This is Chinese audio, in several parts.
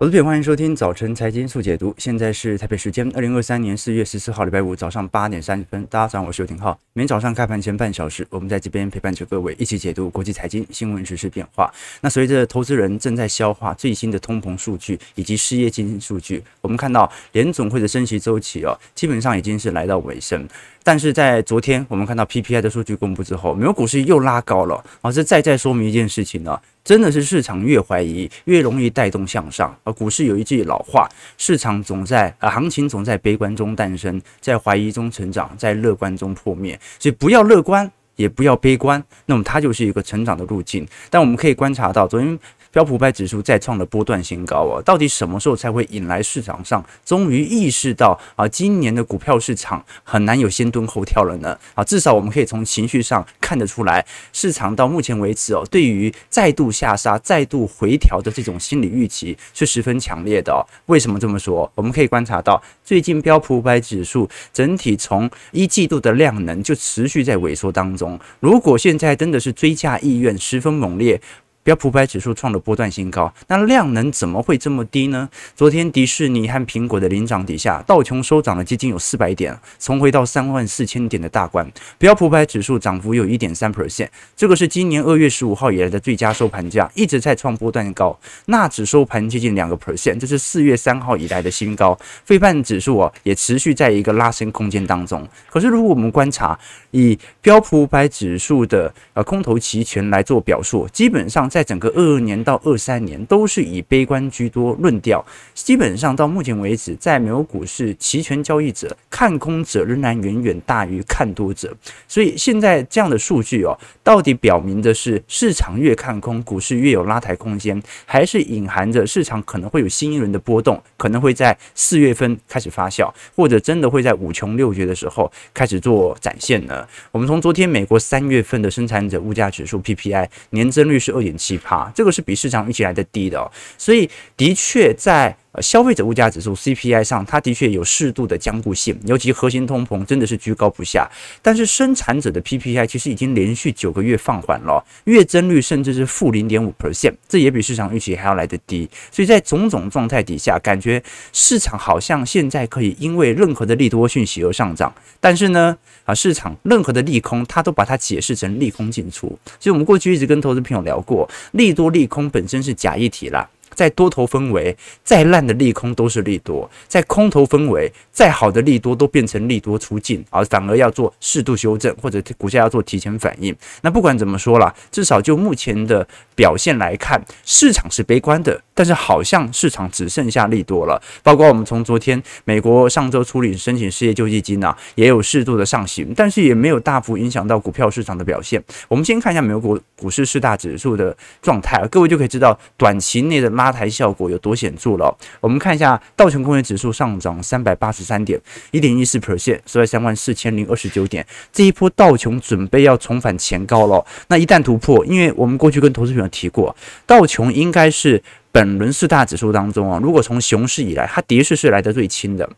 投资朋友，欢迎收听早晨财经速解读。现在是台北时间二零二三年四月十四号，礼拜五早上八点三十分。大家早上好，我是刘廷浩。每天早上开盘前半小时，我们在这边陪伴着各位一起解读国际财经新闻、时事变化。那随着投资人正在消化最新的通膨数据以及失业金数据，我们看到联总会的升息周期哦，基本上已经是来到尾声。但是在昨天，我们看到 PPI 的数据公布之后，美国股市又拉高了啊！这再再说明一件事情呢，真的是市场越怀疑，越容易带动向上。而股市有一句老话，市场总在啊，行情总在悲观中诞生，在怀疑中成长，在乐观中破灭。所以不要乐观，也不要悲观，那么它就是一个成长的路径。但我们可以观察到，昨天。标普五百指数再创了波段新高啊！到底什么时候才会引来市场上终于意识到啊，今年的股票市场很难有先蹲后跳了呢？啊，至少我们可以从情绪上看得出来，市场到目前为止哦，对于再度下杀、再度回调的这种心理预期是十分强烈的。为什么这么说？我们可以观察到，最近标普五百指数整体从一季度的量能就持续在萎缩当中。如果现在真的是追价意愿十分猛烈，标普百指数创了波段新高，那量能怎么会这么低呢？昨天迪士尼和苹果的领涨底下，道琼收涨了接近有四百点，重回到三万四千点的大关。标普百指数涨幅有一点三 percent，这个是今年二月十五号以来的最佳收盘价，一直在创波段高。纳指收盘接近两个 percent，这是四月三号以来的新高。费半指数啊，也持续在一个拉升空间当中。可是如果我们观察以标普五百指数的呃空头期权来做表述，基本上。在在整个二二年到二三年都是以悲观居多论调，基本上到目前为止，在美国股市期权交易者看空者仍然远远大于看多者，所以现在这样的数据哦，到底表明的是市场越看空，股市越有拉抬空间，还是隐含着市场可能会有新一轮的波动，可能会在四月份开始发酵，或者真的会在五穷六绝的时候开始做展现呢？我们从昨天美国三月份的生产者物价指数 PPI 年增率是二点。奇葩，这个是比市场预期来的低的哦，所以的确在消费者物价指数 CPI 上，它的确有适度的僵固性，尤其核心通膨真的是居高不下。但是生产者的 PPI 其实已经连续九个月放缓了，月增率甚至是负零点五 percent，这也比市场预期还要来得低。所以在种种状态底下，感觉市场好像现在可以因为任何的利多讯息而上涨，但是呢，啊，市场任何的利空，它都把它解释成利空进出。所以我们过去一直跟投资朋友聊过，利多利空本身是假议题啦。在多头氛围，再烂的利空都是利多；在空头氛围，再好的利多都变成利多出尽，而反而要做适度修正，或者股价要做提前反应。那不管怎么说啦，至少就目前的表现来看，市场是悲观的，但是好像市场只剩下利多了。包括我们从昨天美国上周处理申请失业救济金啊，也有适度的上行，但是也没有大幅影响到股票市场的表现。我们先看一下美国股市四大指数的状态，各位就可以知道短期内的拉。抬效果有多显著了？我们看一下道琼工业指数上涨三百八十三点，一点一四 percent，收在三万四千零二十九点。这一波道琼准备要重返前高了。那一旦突破，因为我们过去跟投资朋友提过，道琼应该是本轮四大指数当中啊，如果从熊市以来，它的确是来得最轻的。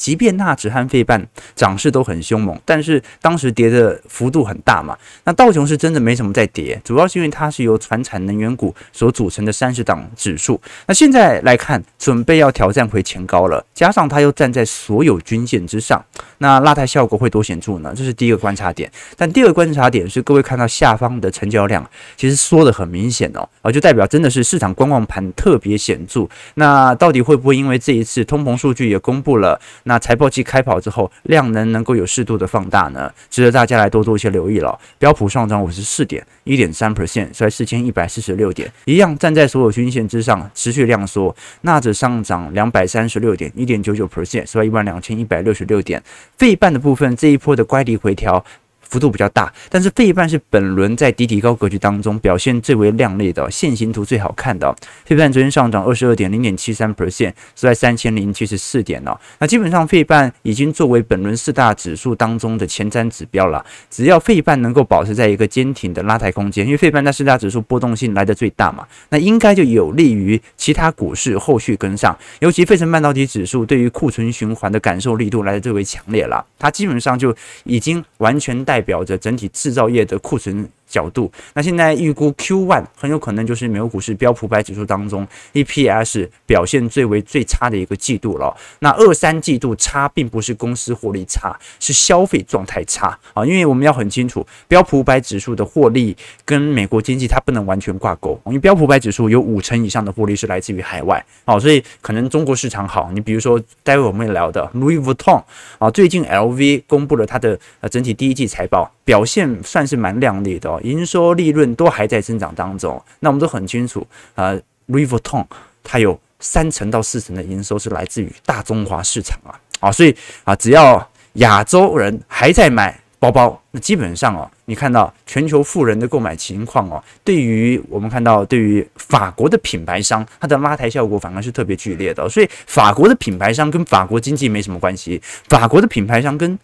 即便纳指和费半涨势都很凶猛，但是当时跌的幅度很大嘛。那道琼是真的没什么在跌，主要是因为它是由传产能源股所组成的三十档指数。那现在来看，准备要挑战回前高了，加上它又站在所有均线之上，那拉抬效果会多显著呢？这是第一个观察点。但第二个观察点是，各位看到下方的成交量其实缩得很明显哦，啊，就代表真的是市场观望盘特别显著。那到底会不会因为这一次通膨数据也公布了？那财报季开跑之后，量能能够有适度的放大呢，值得大家来多做一些留意了。标普上涨五十四点，一点三 percent，收在四千一百四十六点，一样站在所有均线之上，持续量缩。纳指上涨两百三十六点，一点九九 percent，收在一万两千一百六十六点。费半的部分这一波的乖离回调。幅度比较大，但是费半是本轮在底底高格局当中表现最为亮丽的线形图最好看的。费半昨天上涨二十二点零点七三 percent，是在三千零七十四点哦。那基本上费半已经作为本轮四大指数当中的前瞻指标了。只要费半能够保持在一个坚挺的拉抬空间，因为费半在四大指数波动性来得最大嘛，那应该就有利于其他股市后续跟上。尤其费城半导体指数对于库存循环的感受力度来得最为强烈了，它基本上就已经完全带。代表着整体制造业的库存角度，那现在预估 Q one 很有可能就是美国股市标普百指数当中 EPS 表现最为最差的一个季度了。那二三季度差，并不是公司获利差，是消费状态差啊。因为我们要很清楚，标普百指数的获利跟美国经济它不能完全挂钩，因为标普百指数有五成以上的获利是来自于海外啊，所以可能中国市场好。你比如说，待会我们会聊的 Louis Vuitton 啊，最近 LV 公布了它的呃整体第一季财报，表现算是蛮亮丽的哦。营收利润都还在增长当中，那我们都很清楚啊，Louis Vuitton 它有三成到四成的营收是来自于大中华市场啊，啊，所以啊，只要亚洲人还在买包包，那基本上哦，你看到全球富人的购买情况哦，对于我们看到对于法国的品牌商，它的拉抬效果反而是特别剧烈的，所以法国的品牌商跟法国经济没什么关系，法国的品牌商跟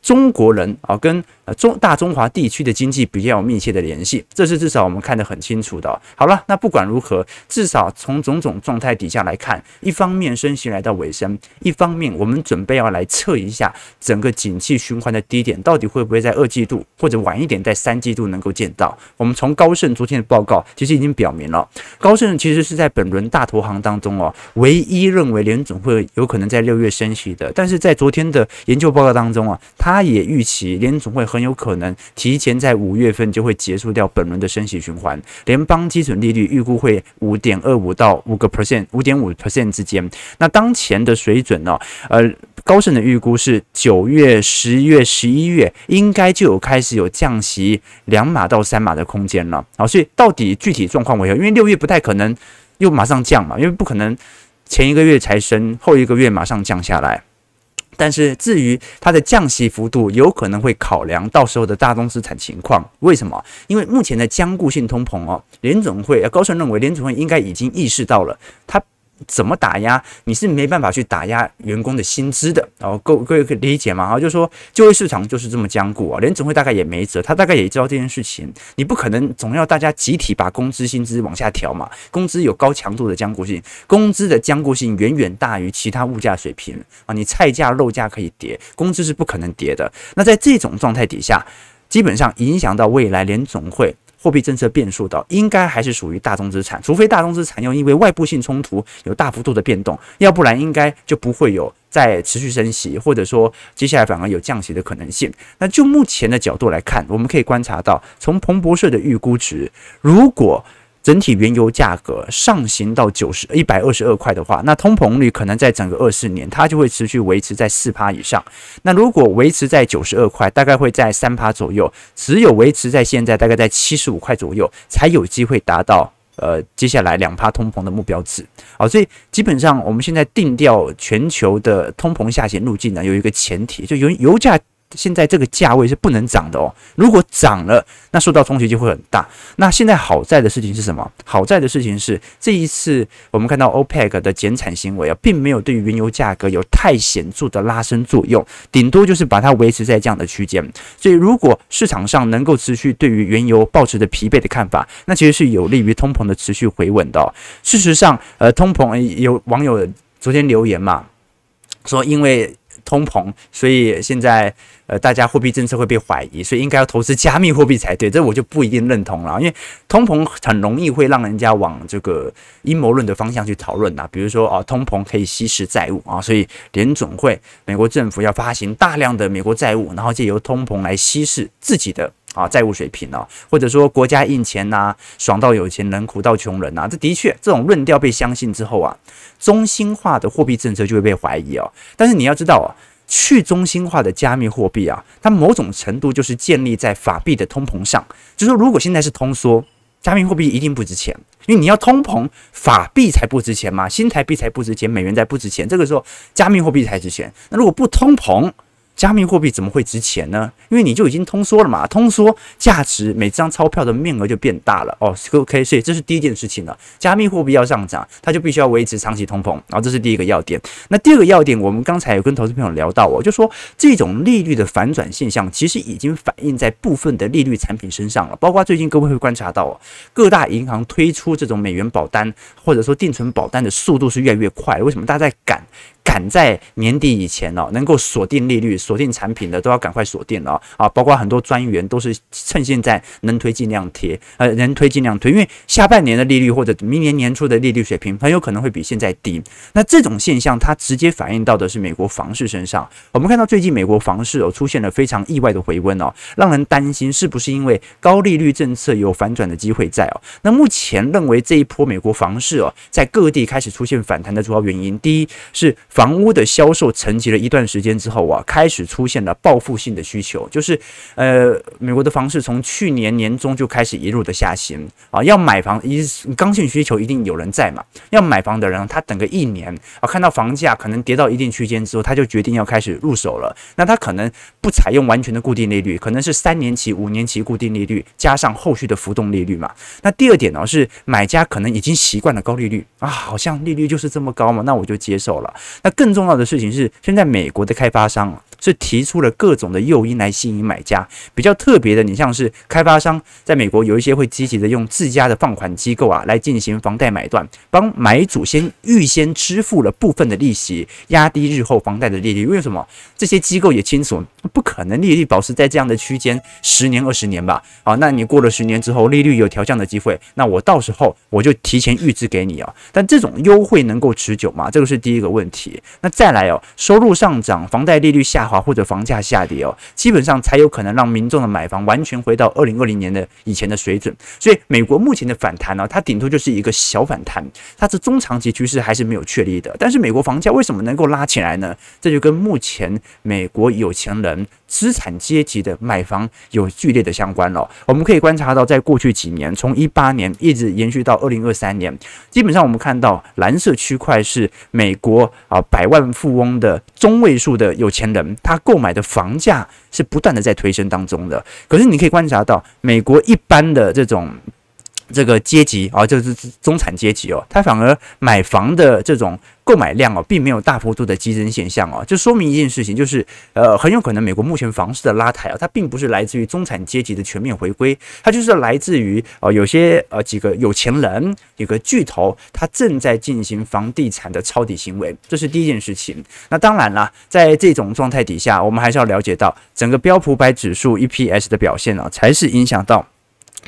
中国人啊，跟呃中大中华地区的经济比较有密切的联系，这是至少我们看得很清楚的。好了，那不管如何，至少从种种状态底下来看，一方面升息来到尾声，一方面我们准备要来测一下整个景气循环的低点到底会不会在二季度或者晚一点在三季度能够见到。我们从高盛昨天的报告其实已经表明了，高盛其实是在本轮大投行当中哦，唯一认为联总会有可能在六月升息的，但是在昨天的研究报告当中啊，他。他也预期联总会很有可能提前在五月份就会结束掉本轮的升息循环，联邦基准利率预估会五点二五到五个 percent，五点五 percent 之间。那当前的水准呢？呃，高盛的预估是九月、十月、十一月应该就有开始有降息两码到三码的空间了。好，所以到底具体状况为何？因为六月不太可能又马上降嘛，因为不可能前一个月才升，后一个月马上降下来。但是至于它的降息幅度，有可能会考量到时候的大宗资产情况。为什么？因为目前的僵固性通膨哦，联总会高盛认为联总会应该已经意识到了它。怎么打压？你是没办法去打压员工的薪资的哦，各各位可以理解吗？啊，就说就业市场就是这么僵固啊，联总会大概也没辙，他大概也知道这件事情。你不可能总要大家集体把工资薪资往下调嘛，工资有高强度的僵固性，工资的僵固性远远大于其他物价水平啊。你菜价、肉价可以跌，工资是不可能跌的。那在这种状态底下，基本上影响到未来联总会。货币政策变数的应该还是属于大宗资产，除非大宗资产又因为外部性冲突有大幅度的变动，要不然应该就不会有再持续升息，或者说接下来反而有降息的可能性。那就目前的角度来看，我们可以观察到，从彭博社的预估值，如果整体原油价格上行到九十一百二十二块的话，那通膨率可能在整个二四年它就会持续维持在四趴以上。那如果维持在九十二块，大概会在三趴左右。只有维持在现在大概在七十五块左右，才有机会达到呃接下来两趴通膨的目标值。好，所以基本上我们现在定调全球的通膨下行路径呢，有一个前提，就油油价。现在这个价位是不能涨的哦，如果涨了，那受到冲击就会很大。那现在好在的事情是什么？好在的事情是这一次我们看到 OPEC 的减产行为啊，并没有对于原油价格有太显著的拉升作用，顶多就是把它维持在这样的区间。所以如果市场上能够持续对于原油抱持的疲惫的看法，那其实是有利于通膨的持续回稳的。事实上，呃，通膨有网友昨天留言嘛，说因为通膨，所以现在。呃，大家货币政策会被怀疑，所以应该要投资加密货币才对。这我就不一定认同了，因为通膨很容易会让人家往这个阴谋论的方向去讨论啊。比如说啊，通膨可以稀释债务啊，所以联总会、美国政府要发行大量的美国债务，然后借由通膨来稀释自己的啊债务水平啊，或者说国家印钱呐，爽到有钱人，苦到穷人呐。这的确，这种论调被相信之后啊，中心化的货币政策就会被怀疑哦。但是你要知道啊。去中心化的加密货币啊，它某种程度就是建立在法币的通膨上。就是说，如果现在是通缩，加密货币一定不值钱，因为你要通膨，法币才不值钱嘛，新台币才不值钱，美元才不值钱，这个时候加密货币才值钱。那如果不通膨，加密货币怎么会值钱呢？因为你就已经通缩了嘛，通缩价值每张钞票的面额就变大了哦。OK，所以这是第一件事情了。加密货币要上涨，它就必须要维持长期通膨，然后这是第一个要点。那第二个要点，我们刚才有跟投资朋友聊到哦，就说这种利率的反转现象，其实已经反映在部分的利率产品身上了。包括最近各位会观察到哦，各大银行推出这种美元保单或者说定存保单的速度是越来越快。为什么大家在赶？赶在年底以前哦，能够锁定利率、锁定产品的都要赶快锁定了啊！包括很多专员都是趁现在能推尽量贴，呃，能推尽量推，因为下半年的利率或者明年年初的利率水平很有可能会比现在低。那这种现象它直接反映到的是美国房市身上。我们看到最近美国房市哦出现了非常意外的回温哦，让人担心是不是因为高利率政策有反转的机会在哦？那目前认为这一波美国房市哦在各地开始出现反弹的主要原因，第一是房房屋的销售沉寂了一段时间之后啊，开始出现了报复性的需求，就是呃，美国的房市从去年年中就开始一路的下行啊，要买房一刚性需求一定有人在嘛，要买房的人他等个一年啊，看到房价可能跌到一定区间之后，他就决定要开始入手了，那他可能不采用完全的固定利率，可能是三年期、五年期固定利率加上后续的浮动利率嘛。那第二点呢是买家可能已经习惯了高利率啊，好像利率就是这么高嘛，那我就接受了。那更重要的事情是，现在美国的开发商是提出了各种的诱因来吸引买家。比较特别的，你像是开发商在美国有一些会积极的用自家的放款机构啊来进行房贷买断，帮买主先预先支付了部分的利息，压低日后房贷的利率。为什么？这些机构也清楚，不可能利率保持在这样的区间十年二十年吧？啊，那你过了十年之后，利率有调降的机会，那我到时候我就提前预支给你啊。但这种优惠能够持久吗？这个是第一个问题。那再来哦，收入上涨，房贷利率下滑或者房价下跌哦，基本上才有可能让民众的买房完全回到二零二零年的以前的水准。所以，美国目前的反弹呢，它顶多就是一个小反弹，它是中长期趋势还是没有确立的。但是，美国房价为什么能够拉起来呢？这就跟目前美国有钱人。资产阶级的买房有剧烈的相关了。我们可以观察到，在过去几年，从一八年一直延续到二零二三年，基本上我们看到蓝色区块是美国啊百万富翁的中位数的有钱人，他购买的房价是不断的在推升当中的。可是你可以观察到，美国一般的这种。这个阶级啊，就是中产阶级哦，他反而买房的这种购买量哦，并没有大幅度的激增现象哦，就说明一件事情，就是呃，很有可能美国目前房市的拉抬啊，它并不是来自于中产阶级的全面回归，它就是来自于呃有些呃几个有钱人、有个巨头，他正在进行房地产的抄底行为，这是第一件事情。那当然啦，在这种状态底下，我们还是要了解到整个标普百指数 EPS 的表现啊，才是影响到。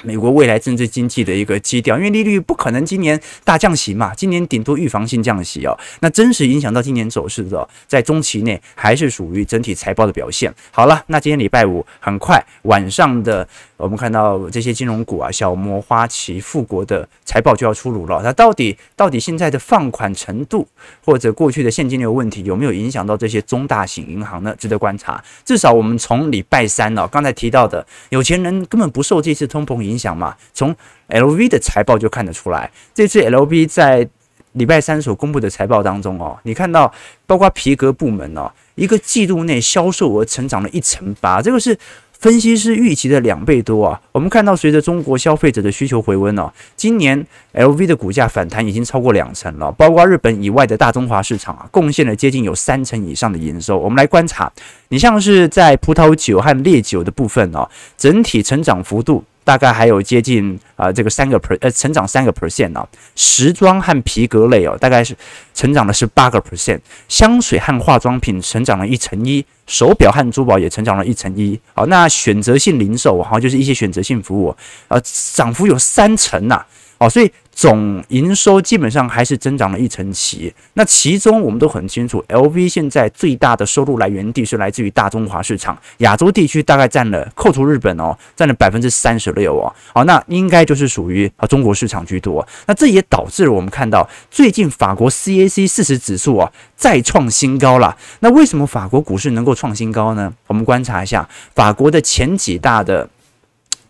美国未来政治经济的一个基调，因为利率不可能今年大降息嘛，今年顶多预防性降息哦。那真实影响到今年走势的，在中期内还是属于整体财报的表现。好了，那今天礼拜五很快晚上的，我们看到这些金融股啊，小摩、花旗、富国的财报就要出炉了。那到底到底现在的放款程度，或者过去的现金流问题，有没有影响到这些中大型银行呢？值得观察。至少我们从礼拜三哦，刚才提到的有钱人根本不受这次通膨影影响嘛？从 LV 的财报就看得出来，这次 LV 在礼拜三所公布的财报当中哦，你看到包括皮革部门哦，一个季度内销售额成长了一成八，这个是分析师预期的两倍多啊。我们看到随着中国消费者的需求回温哦，今年 LV 的股价反弹已经超过两成了，包括日本以外的大中华市场啊，贡献了接近有三成以上的营收。我们来观察，你像是在葡萄酒和烈酒的部分哦，整体成长幅度。大概还有接近啊、这个三个 per 呃，成长三个 percent 啊，时装和皮革类哦，大概是成长了是八个 percent，香水和化妆品成长了一成一，手表和珠宝也成长了一成一。好，那选择性零售哈，就是一些选择性服务，呃，涨幅有三成呐，哦，所以。总营收基本上还是增长了一成七，那其中我们都很清楚，LV 现在最大的收入来源地是来自于大中华市场，亚洲地区大概占了，扣除日本哦，占了百分之三十六哦，好，那应该就是属于啊中国市场居多，那这也导致了我们看到最近法国 CAC 四十指数啊再创新高了，那为什么法国股市能够创新高呢？我们观察一下法国的前几大的。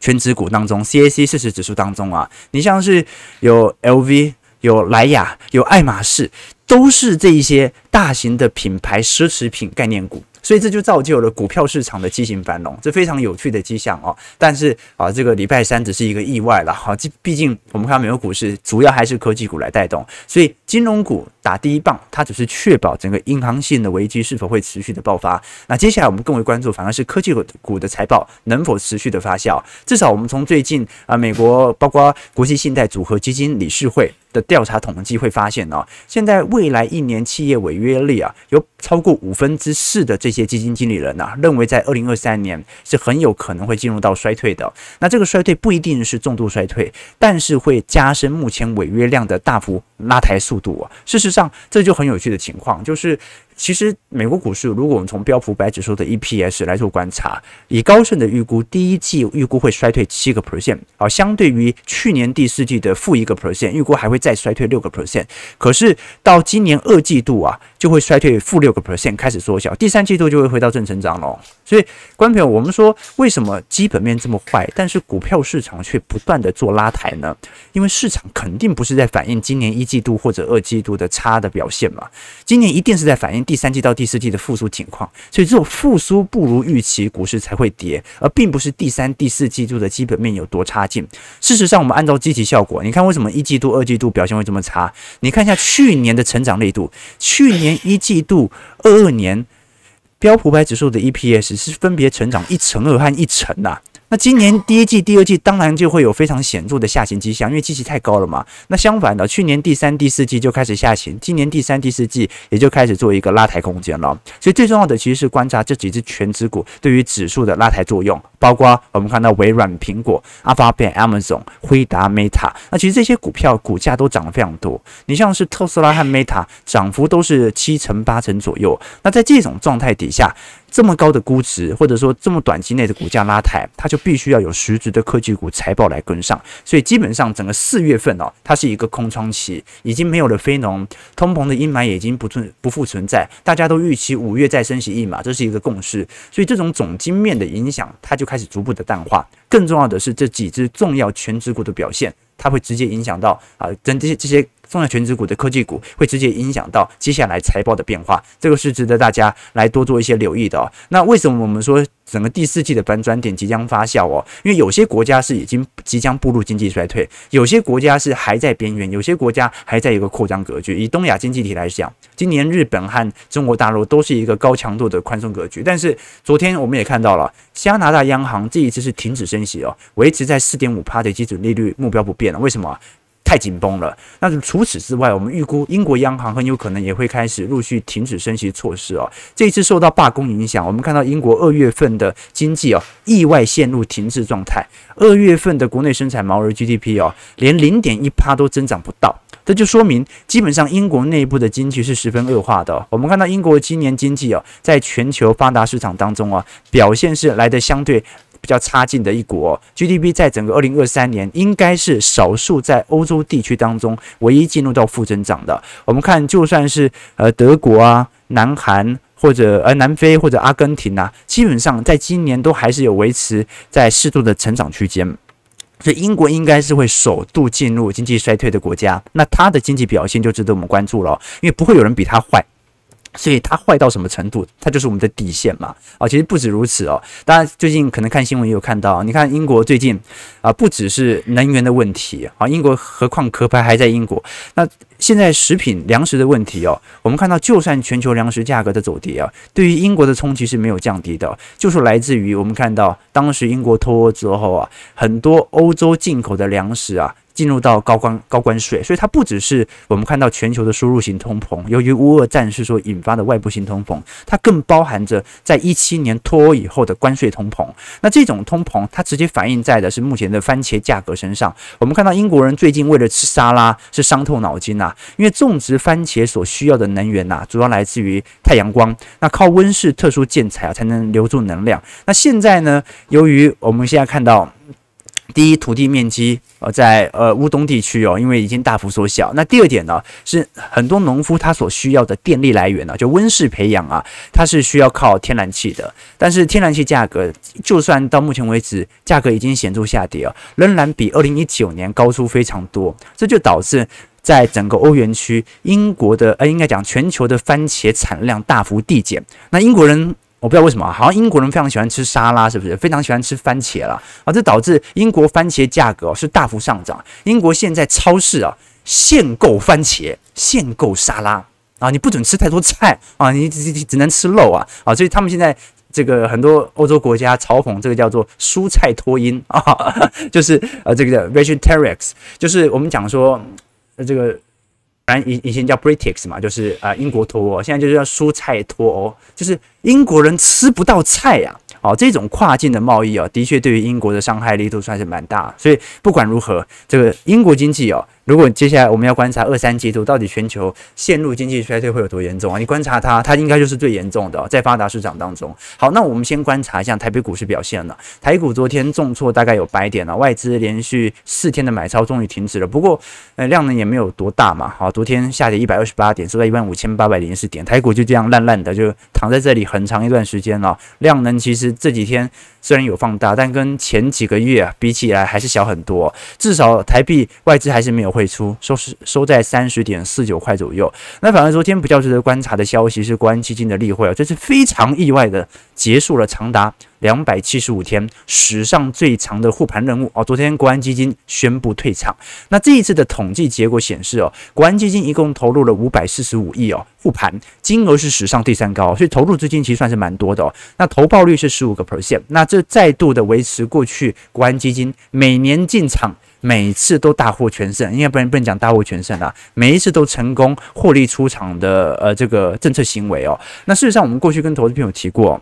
全指股当中，CAC 四十指数当中啊，你像是有 LV、有莱雅、有爱马仕，都是这一些大型的品牌奢侈品概念股。所以这就造就了股票市场的畸形繁荣，这非常有趣的迹象哦。但是啊，这个礼拜三只是一个意外了哈。毕毕竟我们看美国股市主要还是科技股来带动，所以金融股打第一棒，它只是确保整个银行性的危机是否会持续的爆发。那接下来我们更为关注，反而是科技股的财报能否持续的发酵。至少我们从最近啊，美国包括国际信贷组合基金理事会的调查统计会发现呢，现在未来一年企业违约率啊，有超过五分之四的这些基金经理人呐，认为在二零二三年是很有可能会进入到衰退的。那这个衰退不一定是重度衰退，但是会加深目前违约量的大幅拉抬速度啊。事实上，这就很有趣的情况，就是。其实，美国股市如果我们从标普五百指数的 EPS 来做观察，以高盛的预估，第一季预估会衰退七个 percent，啊，相对于去年第四季的负一个 percent，预估还会再衰退六个 percent。可是到今年二季度啊，就会衰退负六个 percent，开始缩小，第三季度就会回到正成长了。所以，观众朋友，我们说为什么基本面这么坏，但是股票市场却不断的做拉抬呢？因为市场肯定不是在反映今年一季度或者二季度的差的表现嘛，今年一定是在反映。第三季到第四季的复苏情况，所以这种复苏不如预期，股市才会跌，而并不是第三、第四季度的基本面有多差劲。事实上，我们按照积极效果，你看为什么一季度、二季度表现会这么差？你看一下去年的成长力度，去年一季度、二二年标普百指数的 EPS 是分别成长一成二和一成呐。那今年第一季、第二季当然就会有非常显著的下行迹象，因为基期太高了嘛。那相反的，去年第三、第四季就开始下行，今年第三、第四季也就开始做一个拉抬空间了。所以最重要的其实是观察这几只全指股对于指数的拉抬作用，包括我们看到微软、苹果、Alphabet、Amazon、辉达、Meta，那其实这些股票股价都涨得非常多。你像是特斯拉和 Meta，涨幅都是七成、八成左右。那在这种状态底下，这么高的估值，或者说这么短期内的股价拉抬，它就必须要有实质的科技股财报来跟上。所以基本上整个四月份哦，它是一个空窗期，已经没有了非农，通膨的阴霾已经不存不复存在。大家都预期五月再升息一码，这是一个共识。所以这种总经面的影响，它就开始逐步的淡化。更重要的是，这几只重要全值股的表现，它会直接影响到啊，跟这些这些。重要权值股的科技股会直接影响到接下来财报的变化，这个是值得大家来多做一些留意的哦。那为什么我们说整个第四季的搬转点即将发酵哦？因为有些国家是已经即将步入经济衰退，有些国家是还在边缘，有些国家还在一个扩张格局。以东亚经济体来讲，今年日本和中国大陆都是一个高强度的宽松格局。但是昨天我们也看到了，加拿大央行这一次是停止升息哦，维持在四点五趴的基准利率目标不变了。为什么？太紧绷了。那除此之外，我们预估英国央行很有可能也会开始陆续停止升息措施哦。这一次受到罢工影响，我们看到英国二月份的经济哦意外陷入停滞状态。二月份的国内生产毛额 GDP 哦连零点一趴都增长不到，这就说明基本上英国内部的经济是十分恶化的。我们看到英国今年经济哦在全球发达市场当中啊表现是来的相对。比较差劲的一国，GDP 在整个二零二三年应该是少数在欧洲地区当中唯一进入到负增长的。我们看，就算是呃德国啊、南韩或者呃南非或者阿根廷啊，基本上在今年都还是有维持在适度的成长区间。所以英国应该是会首度进入经济衰退的国家，那它的经济表现就值得我们关注了，因为不会有人比它坏。所以它坏到什么程度，它就是我们的底线嘛。啊，其实不止如此哦。当然，最近可能看新闻也有看到，你看英国最近啊，不只是能源的问题啊，英国何况壳牌还在英国。那现在食品粮食的问题哦，我们看到就算全球粮食价格的走跌啊，对于英国的冲击是没有降低的，就是来自于我们看到当时英国脱欧之后啊，很多欧洲进口的粮食啊。进入到高关高关税，所以它不只是我们看到全球的输入型通膨，由于乌俄战事所引发的外部性通膨，它更包含着在一七年脱欧以后的关税通膨。那这种通膨，它直接反映在的是目前的番茄价格身上。我们看到英国人最近为了吃沙拉是伤透脑筋呐，因为种植番茄所需要的能源呐，主要来自于太阳光，那靠温室特殊建材啊才能留住能量。那现在呢，由于我们现在看到。第一，土地面积呃在呃乌东地区哦，因为已经大幅缩小。那第二点呢，是很多农夫他所需要的电力来源呢，就温室培养啊，它是需要靠天然气的。但是天然气价格，就算到目前为止价格已经显著下跌啊，仍然比二零一九年高出非常多。这就导致在整个欧元区，英国的呃应该讲全球的番茄产量大幅递减。那英国人。我不知道为什么，好像英国人非常喜欢吃沙拉，是不是？非常喜欢吃番茄了啊！这导致英国番茄价格是大幅上涨。英国现在超市啊，限购番茄，限购沙拉啊！你不准吃太多菜啊，你只只能吃肉啊啊！所以他们现在这个很多欧洲国家嘲讽这个叫做蔬菜脱音 啊，就是呃这个叫 vegetarians，就是我们讲说。这个，反正以以前叫 Brexit 嘛，就是啊、呃、英国脱欧，现在就是叫蔬菜脱欧，就是英国人吃不到菜呀、哦，这种跨境的贸易哦，的确对于英国的伤害力度算是蛮大。所以不管如何，这个英国经济哦。如果接下来我们要观察二三季度到底全球陷入经济衰退会有多严重啊？你观察它，它应该就是最严重的，在发达市场当中。好，那我们先观察一下台北股市表现了。台股昨天重挫大概有百点了，外资连续四天的买超终于停止了。不过，呃，量能也没有多大嘛。好，昨天下跌一百二十八点，收在一万五千八百零四点，台股就这样烂烂的就躺在这里很长一段时间了。量能其实这几天虽然有放大，但跟前几个月啊比起来还是小很多。至少台币外资还是没有。汇出收是收在三十点四九块左右。那反而昨天比较值得观察的消息是国安基金的例会啊，这是非常意外的结束了长达两百七十五天史上最长的护盘任务哦。昨天国安基金宣布退场。那这一次的统计结果显示哦，国安基金一共投入了五百四十五亿哦护盘，金额是史上第三高，所以投入资金其实算是蛮多的哦。那投报率是十五个 percent，那这再度的维持过去国安基金每年进场。每次都大获全胜，应该不能不能讲大获全胜啦，每一次都成功获利出场的呃这个政策行为哦。那事实上，我们过去跟投资朋友提过。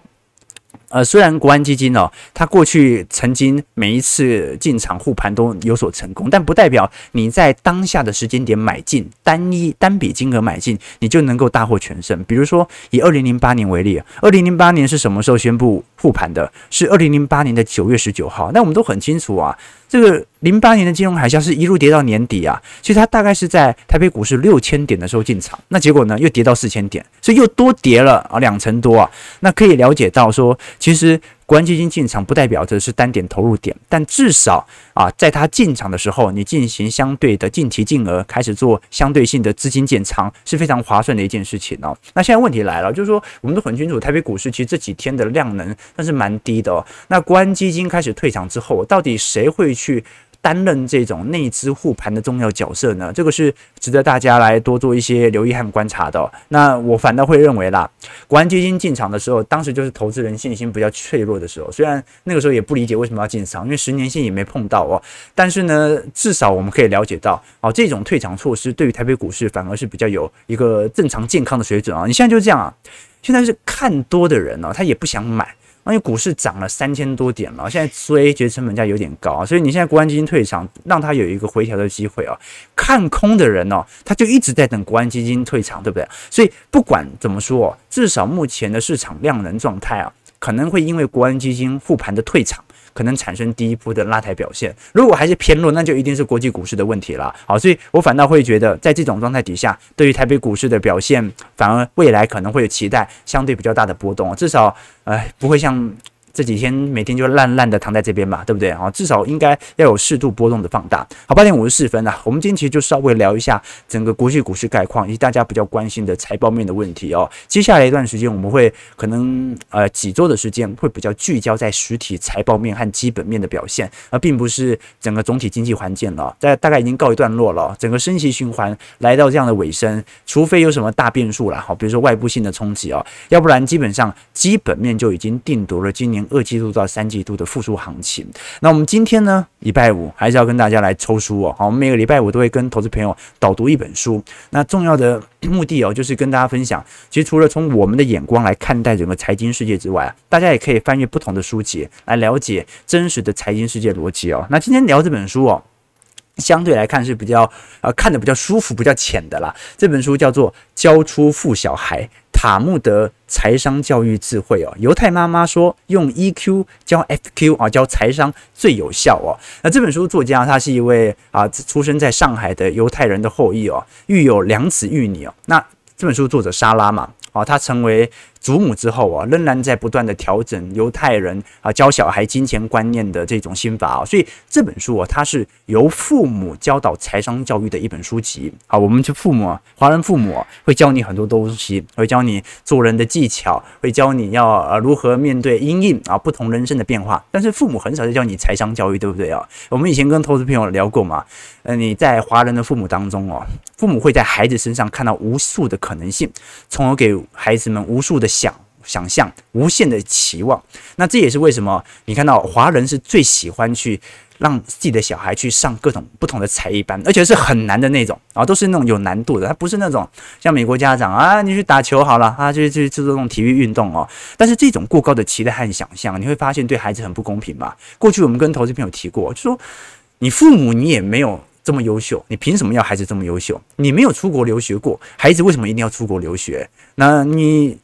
呃，虽然国安基金哦，它过去曾经每一次进场护盘都有所成功，但不代表你在当下的时间点买进单一单笔金额买进，你就能够大获全胜。比如说以二零零八年为例，二零零八年是什么时候宣布护盘的？是二零零八年的九月十九号。那我们都很清楚啊，这个零八年的金融海啸是一路跌到年底啊，所以它大概是在台北股市六千点的时候进场，那结果呢又跌到四千点，所以又多跌了啊两成多啊。那可以了解到说。其实，国安基金进场不代表着是单点投入点，但至少啊，在它进场的时候，你进行相对的净提净额，开始做相对性的资金建仓，是非常划算的一件事情哦。那现在问题来了，就是说，我们都很清楚，台北股市其实这几天的量能算是蛮低的哦。那国安基金开始退场之后，到底谁会去？担任这种内资护盘的重要角色呢，这个是值得大家来多做一些留意和观察的。那我反倒会认为啦，国安基金进场的时候，当时就是投资人信心比较脆弱的时候。虽然那个时候也不理解为什么要进场，因为十年线也没碰到哦。但是呢，至少我们可以了解到，哦，这种退场措施对于台北股市反而是比较有一个正常健康的水准啊。你现在就这样啊，现在是看多的人呢，他也不想买。因为股市涨了三千多点了，现在追觉得成本价有点高，所以你现在国安基金退场，让它有一个回调的机会啊。看空的人哦，他就一直在等国安基金退场，对不对？所以不管怎么说，至少目前的市场量能状态啊，可能会因为国安基金护盘的退场。可能产生第一波的拉抬表现，如果还是偏弱，那就一定是国际股市的问题了。好，所以我反倒会觉得，在这种状态底下，对于台北股市的表现，反而未来可能会有期待相对比较大的波动，至少，呃，不会像。这几天每天就烂烂的躺在这边嘛，对不对啊？至少应该要有适度波动的放大。好，八点五十四分了，我们今天其实就稍微聊一下整个国际股市概况以及大家比较关心的财报面的问题哦。接下来一段时间，我们会可能呃几周的时间会比较聚焦在实体财报面和基本面的表现，而并不是整个总体经济环境了。在大概已经告一段落了，整个升息循环来到这样的尾声，除非有什么大变数了，好，比如说外部性的冲击哦，要不然基本上基本面就已经定夺了今年。二季度到三季度的复苏行情，那我们今天呢，礼拜五还是要跟大家来抽书哦。好，我们每个礼拜五都会跟投资朋友导读一本书。那重要的 目的哦，就是跟大家分享，其实除了从我们的眼光来看待整个财经世界之外，大家也可以翻阅不同的书籍来了解真实的财经世界逻辑哦。那今天聊这本书哦，相对来看是比较呃看得比较舒服、比较浅的啦。这本书叫做《教出富小孩》。塔木德财商教育智慧哦，犹太妈妈说用 EQ 教 FQ 啊，教财商最有效哦。那这本书作家他是一位啊，出生在上海的犹太人的后裔哦，育有两子一女哦。那这本书作者莎拉嘛，啊，他成为。祖母之后啊，仍然在不断的调整犹太人啊教小孩金钱观念的这种心法啊，所以这本书啊，它是由父母教导财商教育的一本书籍啊。我们这父母啊，华人父母，会教你很多东西，会教你做人的技巧，会教你要呃如何面对阴影啊不同人生的变化。但是父母很少在教你财商教育，对不对啊？我们以前跟投资朋友聊过嘛，呃，你在华人的父母当中哦，父母会在孩子身上看到无数的可能性，从而给孩子们无数的。想想象无限的期望，那这也是为什么你看到华人是最喜欢去让自己的小孩去上各种不同的才艺班，而且是很难的那种啊，都是那种有难度的。他不是那种像美国家长啊，你去打球好了啊，就去做这种体育运动哦。但是这种过高的期待和想象，你会发现对孩子很不公平吧。过去我们跟投资朋友提过，就说你父母你也没有这么优秀，你凭什么要孩子这么优秀？你没有出国留学过，孩子为什么一定要出国留学？那你？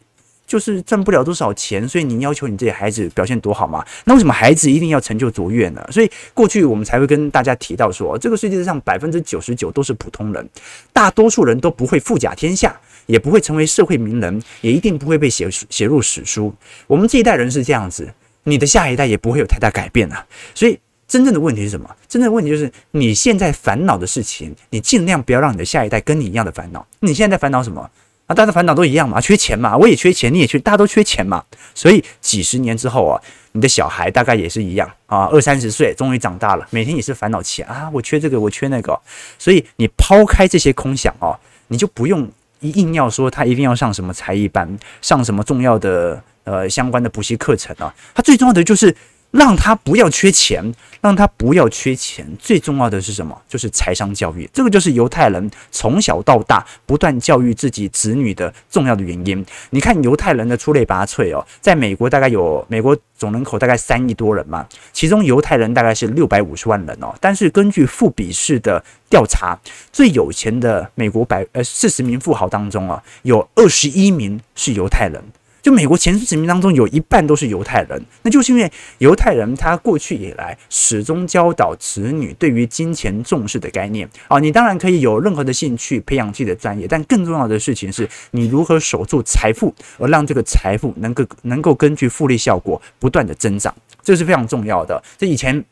就是赚不了多少钱，所以你要求你这些孩子表现多好嘛？那为什么孩子一定要成就卓越呢？所以过去我们才会跟大家提到说，这个世界上百分之九十九都是普通人，大多数人都不会富甲天下，也不会成为社会名人，也一定不会被写写入史书。我们这一代人是这样子，你的下一代也不会有太大改变啊。所以真正的问题是什么？真正的问题就是你现在烦恼的事情，你尽量不要让你的下一代跟你一样的烦恼。你现在在烦恼什么？啊，大家烦恼都一样嘛，缺钱嘛，我也缺钱，你也缺，大家都缺钱嘛。所以几十年之后啊，你的小孩大概也是一样啊，二三十岁终于长大了，每天也是烦恼钱啊，我缺这个，我缺那个。所以你抛开这些空想哦，你就不用一硬要说他一定要上什么才艺班，上什么重要的呃相关的补习课程啊。他最重要的就是。让他不要缺钱，让他不要缺钱。最重要的是什么？就是财商教育。这个就是犹太人从小到大不断教育自己子女的重要的原因。你看犹太人的出类拔萃哦，在美国大概有美国总人口大概三亿多人嘛，其中犹太人大概是六百五十万人哦。但是根据富比士的调查，最有钱的美国百呃四十名富豪当中啊，有二十一名是犹太人。就美国前四十名当中有一半都是犹太人，那就是因为犹太人他过去以来始终教导子女对于金钱重视的概念啊。你当然可以有任何的兴趣培养自己的专业，但更重要的事情是你如何守住财富，而让这个财富能够能够根据复利效果不断的增长，这是非常重要的。这以前。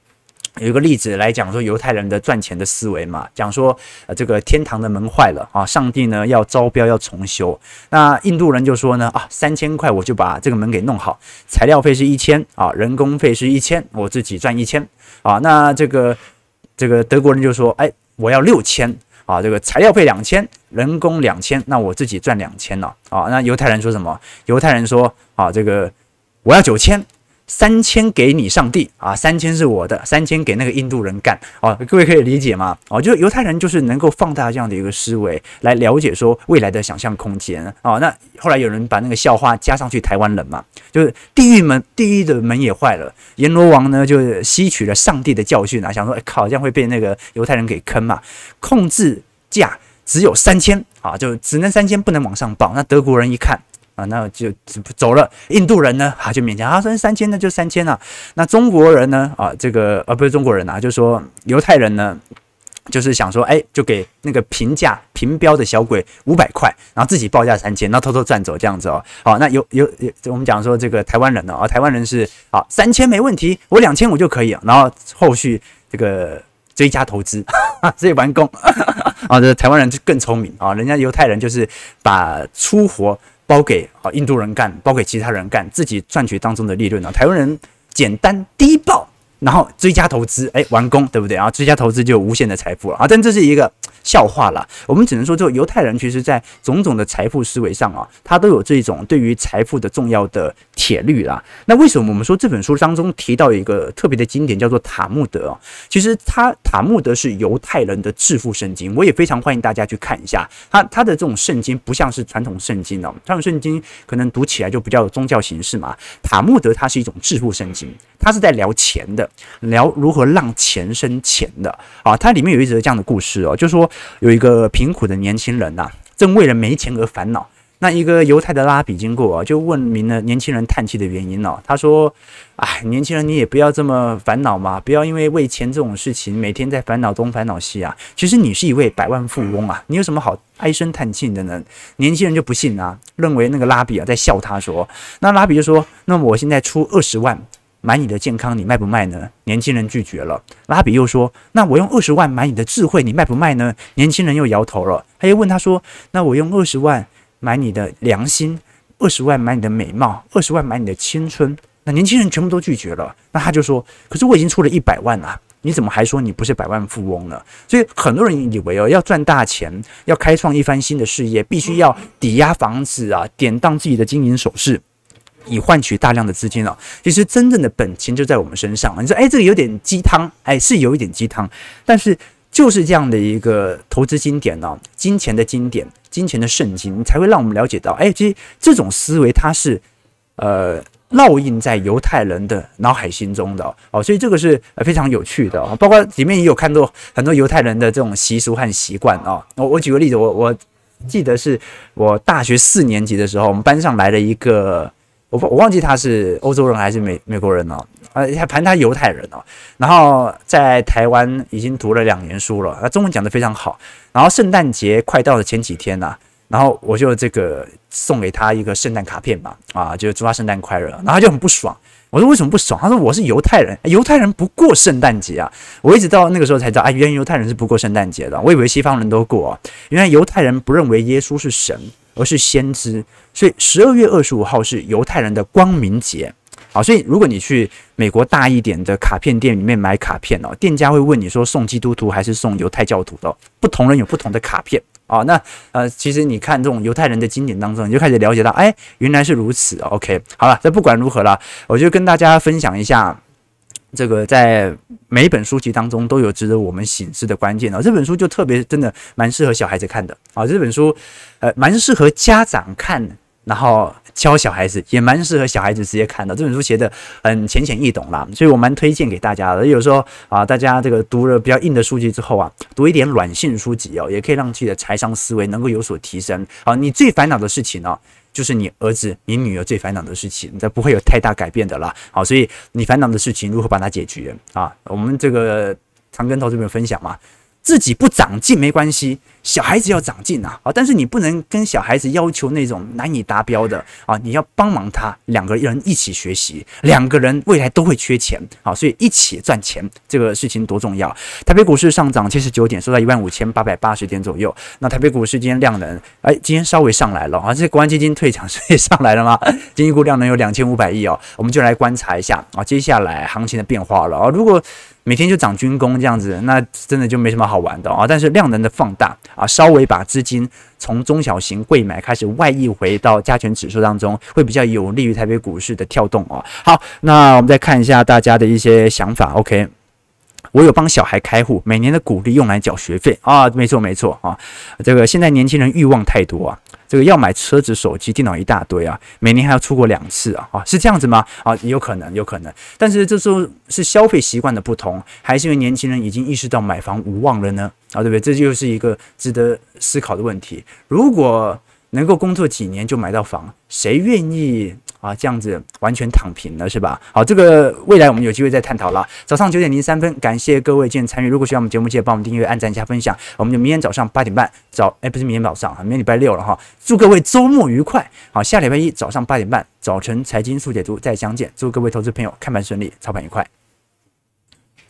有一个例子来讲说犹太人的赚钱的思维嘛，讲说呃这个天堂的门坏了啊，上帝呢要招标要重修，那印度人就说呢啊三千块我就把这个门给弄好，材料费是一千啊，人工费是一千，我自己赚一千啊，那这个这个德国人就说哎我要六千啊，这个材料费两千，人工两千，那我自己赚两千了啊，那犹太人说什么？犹太人说啊这个我要九千。三千给你上帝啊，三千是我的，三千给那个印度人干哦，各位可以理解吗？哦，就是犹太人就是能够放大这样的一个思维来了解说未来的想象空间哦。那后来有人把那个笑话加上去，台湾人嘛，就是地狱门，地狱的门也坏了，阎罗王呢就吸取了上帝的教训啊，想说哎靠，这样会被那个犹太人给坑嘛，控制价只有三千啊，就只能三千，不能往上报。那德国人一看。啊，那就走了。印度人呢，啊，就勉强啊，说三千那就三千了。那中国人呢，啊，这个呃，不是中国人啊，就说犹太人呢，就是想说，哎，就给那个评价评标的小鬼五百块，然后自己报价三千，然后偷偷赚走这样子哦。好，那有有有，我们讲说这个台湾人呢，啊，台湾人是啊，三千没问题，我两千五就可以。然后后续这个追加投资，所以完工 啊，这台湾人就更聪明啊，人家犹太人就是把粗活。包给啊印度人干，包给其他人干，自己赚取当中的利润呢？台湾人简单低报，然后追加投资，哎，完工，对不对啊？追加投资就有无限的财富啊！但这是一个。笑话了，我们只能说，这个犹太人其实在种种的财富思维上啊，他都有这种对于财富的重要的铁律啦。那为什么我们说这本书当中提到一个特别的经典叫做塔木德啊？其实他塔木德是犹太人的致富圣经，我也非常欢迎大家去看一下。他他的这种圣经不像是传统圣经哦，传统圣经可能读起来就比较有宗教形式嘛。塔木德它是一种致富圣经，他是在聊钱的，聊如何让钱生钱的啊。它里面有一则这样的故事哦，就是说。有一个贫苦的年轻人呐、正为了没钱而烦恼。那一个犹太的拉比经过啊，就问明了年轻人叹气的原因哦。他说：“哎，年轻人，你也不要这么烦恼嘛，不要因为为钱这种事情每天在烦恼东烦恼西啊。其实你是一位百万富翁啊，你有什么好唉声叹气的呢？”年轻人就不信啊，认为那个拉比啊在笑他说。那拉比就说：“那么我现在出二十万。”买你的健康，你卖不卖呢？年轻人拒绝了。拉比又说：“那我用二十万买你的智慧，你卖不卖呢？”年轻人又摇头了。他又问他说：“那我用二十万买你的良心，二十万买你的美貌，二十万买你的青春？”那年轻人全部都拒绝了。那他就说：“可是我已经出了一百万了，你怎么还说你不是百万富翁呢？”所以很多人以为哦，要赚大钱，要开创一番新的事业，必须要抵押房子啊，典当自己的金银首饰。以换取大量的资金哦。其实真正的本钱就在我们身上。你说，哎，这个有点鸡汤，哎，是有一点鸡汤，但是就是这样的一个投资经典哦，金钱的经典，金钱的圣经，才会让我们了解到，哎，其实这种思维它是，呃。烙印在犹太人的脑海心中的哦，所以这个是非常有趣的哦。包括里面也有看到很多犹太人的这种习俗和习惯哦。我我举个例子，我我记得是我大学四年级的时候，我们班上来了一个，我我忘记他是欧洲人还是美美国人哦，呃，反正他犹太人哦。然后在台湾已经读了两年书了，他中文讲得非常好。然后圣诞节快到的前几天呐。然后我就这个送给他一个圣诞卡片嘛，啊，就祝他圣诞快乐。然后他就很不爽，我说为什么不爽？他说我是犹太人，犹太人不过圣诞节啊。我一直到那个时候才知道，啊，原来犹太人是不过圣诞节的。我以为西方人都过，原来犹太人不认为耶稣是神，而是先知。所以十二月二十五号是犹太人的光明节。好，所以如果你去美国大一点的卡片店里面买卡片哦，店家会问你说送基督徒还是送犹太教徒的，不同人有不同的卡片。哦，那呃，其实你看这种犹太人的经典当中，你就开始了解到，哎，原来是如此。OK，好了，这不管如何了，我就跟大家分享一下，这个在每一本书籍当中都有值得我们醒思的关键哦。这本书就特别真的蛮适合小孩子看的啊，这本书呃蛮适合家长看，然后。教小孩子也蛮适合小孩子直接看的，这本书写的很浅显易懂啦，所以我蛮推荐给大家的。有时候啊，大家这个读了比较硬的书籍之后啊，读一点软性书籍哦，也可以让自己的财商思维能够有所提升。好，你最烦恼的事情呢，就是你儿子、你女儿最烦恼的事情，这不会有太大改变的啦。好，所以你烦恼的事情如何把它解决啊？我们这个常跟投资人分享嘛，自己不长进没关系。小孩子要长进啊，啊！但是你不能跟小孩子要求那种难以达标的啊！你要帮忙他，两个人一起学习，两个人未来都会缺钱啊，所以一起赚钱这个事情多重要！台北股市上涨七十九点，收在一万五千八百八十点左右。那台北股市今天量能，哎，今天稍微上来了啊！这国安基金退场，所以上来了吗？经济股量能有两千五百亿哦，我们就来观察一下啊，接下来行情的变化了啊！如果每天就涨军工这样子，那真的就没什么好玩的啊！但是量能的放大。啊，稍微把资金从中小型贵买开始外溢回到加权指数当中，会比较有利于台北股市的跳动啊。好，那我们再看一下大家的一些想法。OK，我有帮小孩开户，每年的股利用来缴学费啊，没错没错啊。这个现在年轻人欲望太多啊。这个要买车子、手机、电脑一大堆啊，每年还要出国两次啊，啊，是这样子吗？啊，有可能，有可能。但是这时候是消费习惯的不同，还是因为年轻人已经意识到买房无望了呢？啊，对不对？这就是一个值得思考的问题。如果能够工作几年就买到房，谁愿意？啊，这样子完全躺平了是吧？好，这个未来我们有机会再探讨了。早上九点零三分，感谢各位今天参与。如果喜欢我们节目，记得帮我们订阅、按赞、加分享。我们就明天早上八点半早，哎，不是明天早上，明天礼拜六了哈。祝各位周末愉快。好，下礼拜一早上八点半，早晨财经速解读再相见。祝各位投资朋友看盘顺利，操盘愉快。